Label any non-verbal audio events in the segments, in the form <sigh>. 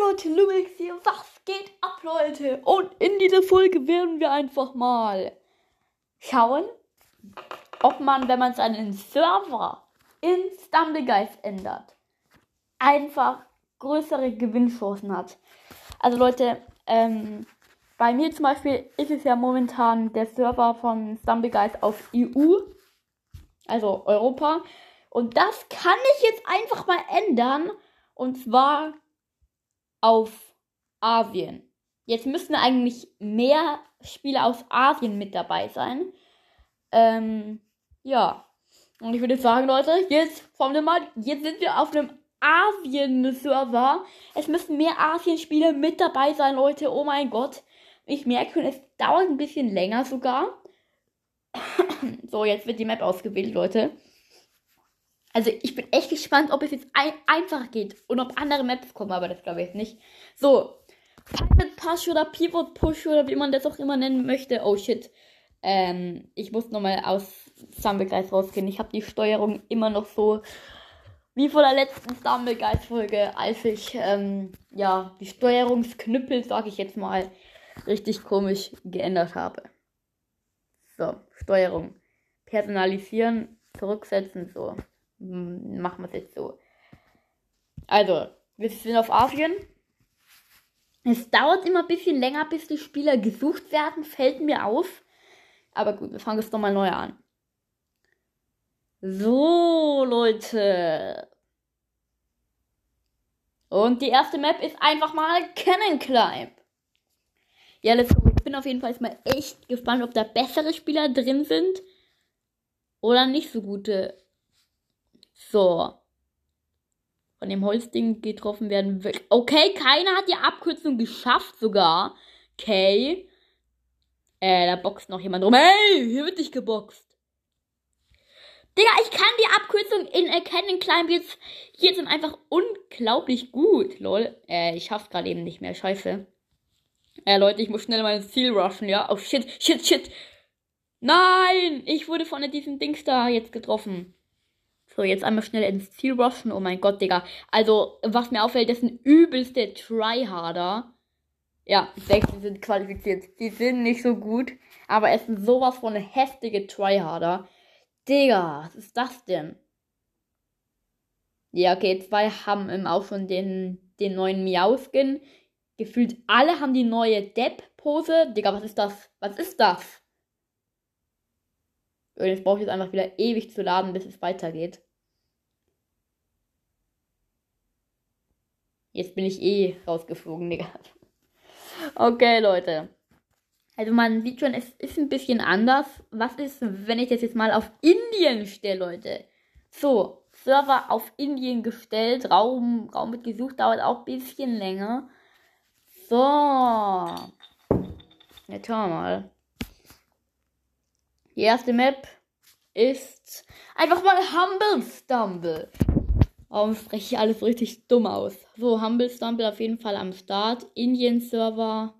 Leute, Lumix hier. Was geht ab, Leute? Und in dieser Folge werden wir einfach mal schauen, ob man, wenn man seinen Server in Stumblegeist ändert, einfach größere Gewinnchancen hat. Also Leute, ähm, bei mir zum Beispiel ist es ja momentan der Server von Stumblegeist auf EU, also Europa. Und das kann ich jetzt einfach mal ändern. Und zwar auf Asien. Jetzt müssen eigentlich mehr Spieler aus Asien mit dabei sein. Ähm, ja. Und ich würde sagen, Leute, jetzt von dem mal, jetzt sind wir auf einem Asien-Server. Es müssen mehr Asien-Spieler mit dabei sein, Leute. Oh mein Gott. Ich merke schon, es dauert ein bisschen länger sogar. <coughs> so, jetzt wird die Map ausgewählt, Leute. Also ich bin echt gespannt, ob es jetzt ein einfach geht und ob andere Maps kommen, aber das glaube ich jetzt nicht. So, Pirate Push oder Pivot Push oder wie man das auch immer nennen möchte. Oh shit. Ähm, ich muss nochmal aus Stumblegeist rausgehen. Ich habe die Steuerung immer noch so wie vor der letzten Stumblegeist Folge, als ich ähm, ja die Steuerungsknüppel, sage ich jetzt mal, richtig komisch geändert habe. So, Steuerung. Personalisieren, zurücksetzen, so. Machen wir es jetzt so. Also, wir sind auf Asien. Es dauert immer ein bisschen länger, bis die Spieler gesucht werden, fällt mir auf. Aber gut, wir fangen jetzt nochmal neu an. So, Leute. Und die erste Map ist einfach mal Cannon Climb. Ja, let's go. Ich bin auf jeden Fall mal echt gespannt, ob da bessere Spieler drin sind. Oder nicht so gute. So. Von dem Holzding getroffen werden will. Okay, keiner hat die Abkürzung geschafft sogar. Okay. Äh, da boxt noch jemand rum. Hey, hier wird nicht geboxt. Digga, ich kann die Abkürzung in Erkennen Climb jetzt hier sind einfach unglaublich gut. Lol. Äh, ich schaff's gerade eben nicht mehr. Scheiße. Äh, Leute, ich muss schnell mein Ziel rushen, ja? Oh, shit, shit, shit. Nein! Ich wurde von diesem Dings da jetzt getroffen. So, jetzt einmal schnell ins Ziel rushen. Oh mein Gott, Digga. Also, was mir auffällt, das sind übelste Tryharder. Ja, ich denke, die sind qualifiziert. Die sind nicht so gut. Aber es sind sowas von heftige Tryharder. Digga, was ist das denn? Ja, okay, zwei haben auch schon den, den neuen Miau-Skin. Gefühlt alle haben die neue Depp-Pose. Digga, was ist das? Was ist das? Und jetzt brauche ich jetzt einfach wieder ewig zu laden, bis es weitergeht. Jetzt bin ich eh rausgeflogen, Digga. <laughs> Okay, Leute. Also man sieht schon, es ist ein bisschen anders. Was ist, wenn ich das jetzt mal auf Indien stelle, Leute? So, Server auf Indien gestellt. Raum, Raum wird gesucht, dauert auch ein bisschen länger. So. Jetzt schauen wir mal. Die erste Map ist einfach mal Humble Stumble. Warum spreche ich alles richtig dumm aus? So, Humble Stumble auf jeden Fall am Start. Indien Server.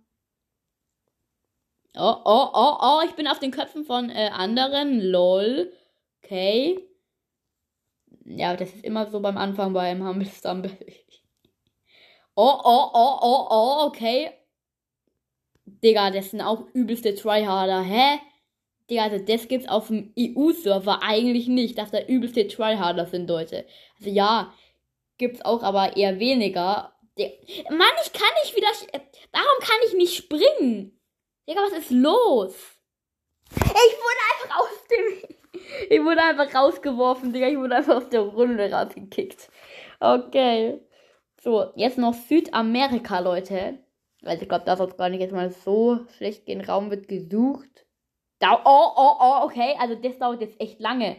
Oh, oh, oh, oh, ich bin auf den Köpfen von äh, anderen. Lol. Okay. Ja, das ist immer so beim Anfang beim Humble Stumble. <laughs> oh, oh, oh, oh, oh, okay. Digga, das sind auch übelste Tryharder. Hä? Digga, also das gibt's auf dem EU-Server eigentlich nicht, dass da übelste Tryharder sind, Leute. Also ja, gibt's auch, aber eher weniger. Mann, ich kann nicht wieder. Warum kann ich nicht springen? Digga, was ist los? Ich wurde einfach aus dem. <laughs> Ich wurde einfach rausgeworfen, Digga. Ich wurde einfach aus der Runde rausgekickt. Okay. So, jetzt noch Südamerika, Leute. Also ich glaube, da soll es gar nicht jetzt mal so schlecht gehen. Raum wird gesucht. Da oh, oh, oh, okay. Also das dauert jetzt echt lange.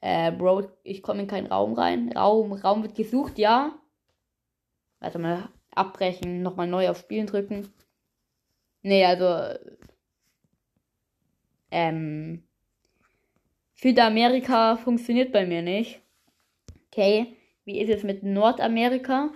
Äh, Bro, ich komme in keinen Raum rein. Raum, Raum wird gesucht, ja. Also mal abbrechen, nochmal neu auf Spielen drücken. Nee, also. Ähm. Südamerika funktioniert bei mir nicht. Okay. Wie ist es mit Nordamerika?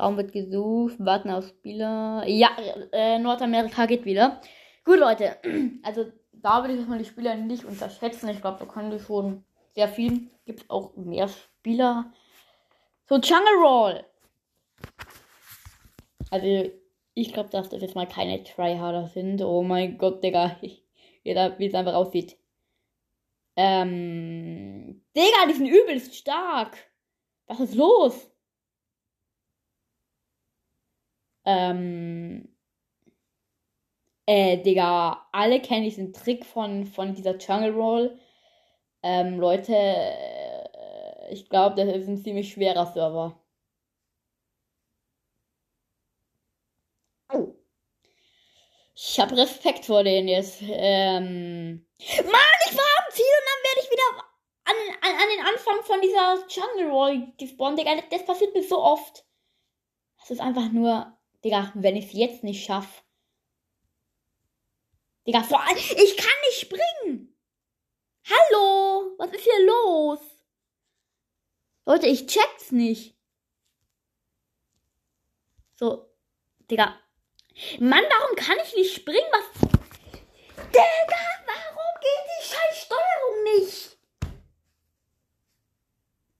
Raum wird gesucht, warten auf Spieler. Ja, äh, Nordamerika geht wieder. Gut, Leute. <clears throat> Also da würde ich mal die Spieler nicht unterschätzen. Ich glaube, da können die schon sehr viel. Gibt auch mehr Spieler. So Jungle Roll. Also, ich glaube, dass das jetzt mal keine Tryharder sind. Oh mein Gott, Digga. <laughs> Wie es einfach aussieht. Ähm. Digga, die sind übelst stark. Was ist los? Ähm. Äh, Digga, alle kennen diesen Trick von, von dieser Jungle Roll. Ähm, Leute, äh, ich glaube, das ist ein ziemlich schwerer Server. Oh. Ich habe Respekt vor denen jetzt. Ähm. Mann, ich war am Ziel und dann werde ich wieder an, an, an den Anfang von dieser Jungle Roll gespawnt, Digga. Das passiert mir so oft. Das ist einfach nur, Digga, wenn ich es jetzt nicht schaffe. Digga, vor allem, ich kann nicht springen. Hallo, was ist hier los? Leute, ich check's nicht. So, Digga. Mann, warum kann ich nicht springen? Was? Digga, warum geht die scheiß Steuerung nicht?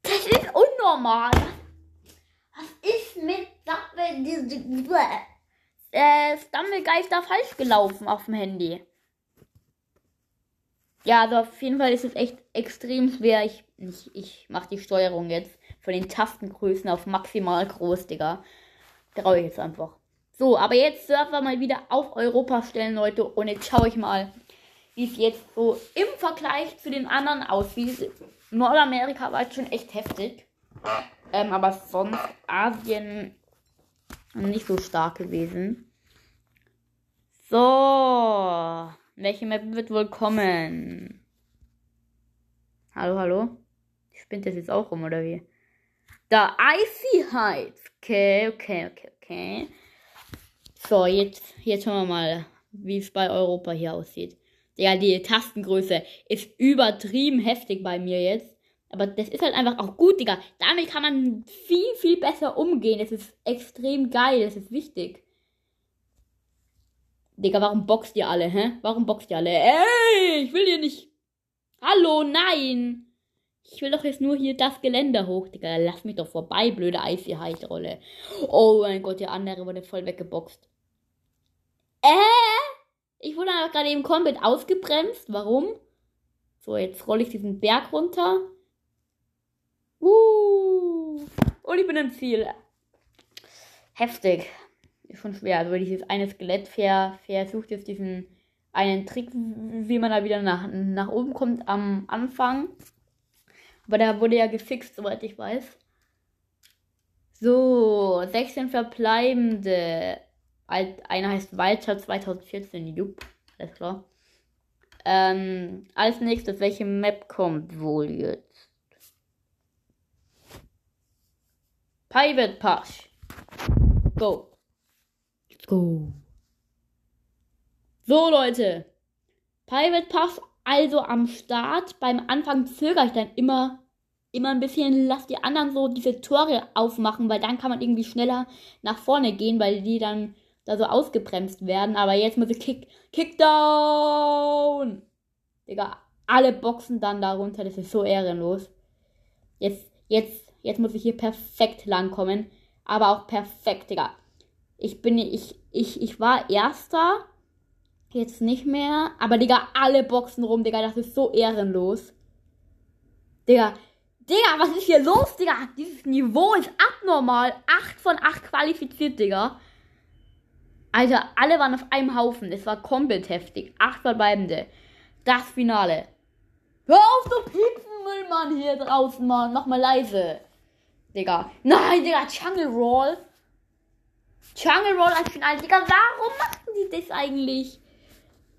Das ist unnormal. Was ist mit äh, Stumblegeister falsch gelaufen auf dem Handy? Ja, also auf jeden Fall ist es echt extrem schwer. Ich, ich, ich mache die Steuerung jetzt von den Tastengrößen auf maximal groß, Digga. Traue ich jetzt einfach. So, aber jetzt Server mal wieder auf Europa stellen, Leute. Und jetzt schaue ich mal, wie es jetzt so im Vergleich zu den anderen aussieht. Nordamerika war jetzt schon echt heftig. Ähm, aber sonst Asien nicht so stark gewesen. So. Welche Map wird wohl kommen? Hallo, hallo? Spinnt das jetzt auch rum, oder wie? Da Icy Heights. Okay, okay, okay, okay. So, jetzt, jetzt schauen wir mal, wie es bei Europa hier aussieht. Ja, die Tastengröße ist übertrieben heftig bei mir jetzt. Aber das ist halt einfach auch gut, Digga. Damit kann man viel, viel besser umgehen. Das ist extrem geil. Das ist wichtig. Digga, warum boxt ihr alle, hä? Warum boxt ihr alle? Ey, ich will hier nicht. Hallo, nein. Ich will doch jetzt nur hier das Geländer hoch, Digga. Lass mich doch vorbei, blöde Eisviehheit-Rolle. Oh mein Gott, der andere wurde voll weggeboxt. Äh? Ich wurde gerade eben komplett ausgebremst. Warum? So, jetzt rolle ich diesen Berg runter. Uh. Und ich bin im Ziel. Heftig ist schon schwer. Also dieses eine Skelett versucht jetzt diesen einen Trick, wie man da wieder nach, nach oben kommt am Anfang. Aber der wurde ja gefixt, soweit ich weiß. So, 16 verbleibende. Einer heißt Walter 2014, Jupp, alles klar. Ähm, als nächstes, welche Map kommt wohl jetzt? Private Pass. Go go. So, Leute. Private Pass also am Start. Beim Anfang zögere ich dann immer, immer ein bisschen, lass die anderen so diese Tore aufmachen, weil dann kann man irgendwie schneller nach vorne gehen, weil die dann da so ausgebremst werden. Aber jetzt muss ich Kick, Kickdown. Digga, alle Boxen dann darunter. Das ist so ehrenlos. Jetzt, jetzt, jetzt muss ich hier perfekt langkommen. Aber auch perfekt, Digga. Ich bin, ich, ich, ich war Erster. Jetzt nicht mehr. Aber, Digga, alle Boxen rum, Digga. Das ist so ehrenlos. Digga. Digga, was ist hier los, Digga? Dieses Niveau ist abnormal. 8 von 8 qualifiziert, Digga. Alter, alle waren auf einem Haufen. Es war komplett heftig. 8 verbleibende. Das Finale. Hör auf zu piepsen, Müllmann, hier draußen, Mann. Mach mal leise. Digga. Nein, Digga, Jungle Roll. Jungle Roll als Finale. Digga, warum machen die das eigentlich?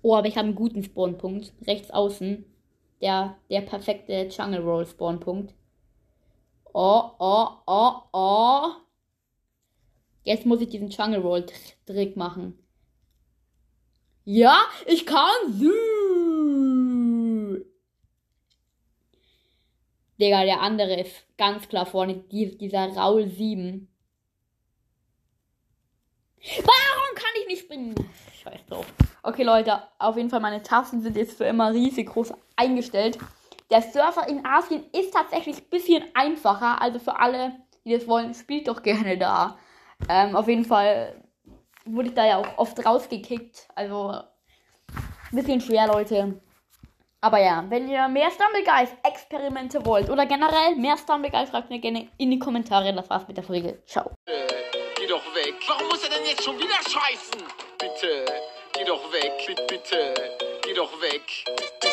Oh, aber ich habe einen guten Spawnpunkt. Rechts außen. Der, der perfekte Jungle Roll Spawnpunkt. Oh, oh, oh, oh. Jetzt muss ich diesen Jungle Roll Trick machen. Ja, ich kann sie. Digga, der andere ist ganz klar vorne. dieser Raul 7. Warum kann ich nicht springen? Scheiß drauf. Okay, Leute, auf jeden Fall, meine Tasten sind jetzt für immer riesig groß eingestellt. Der Surfer in Asien ist tatsächlich ein bisschen einfacher. Also für alle, die das wollen, spielt doch gerne da. Ähm, auf jeden Fall wurde ich da ja auch oft rausgekickt. Also, ein bisschen schwer, Leute. Aber ja, wenn ihr mehr Stumbleguys-Experimente wollt oder generell mehr Stumbleguys, schreibt mir gerne in die Kommentare. Das war's mit der Folge. Ciao. Äh, geh doch weg. Warum muss er denn jetzt schon wieder scheißen? Bitte, geh doch weg. Bitte, bitte, geh doch weg.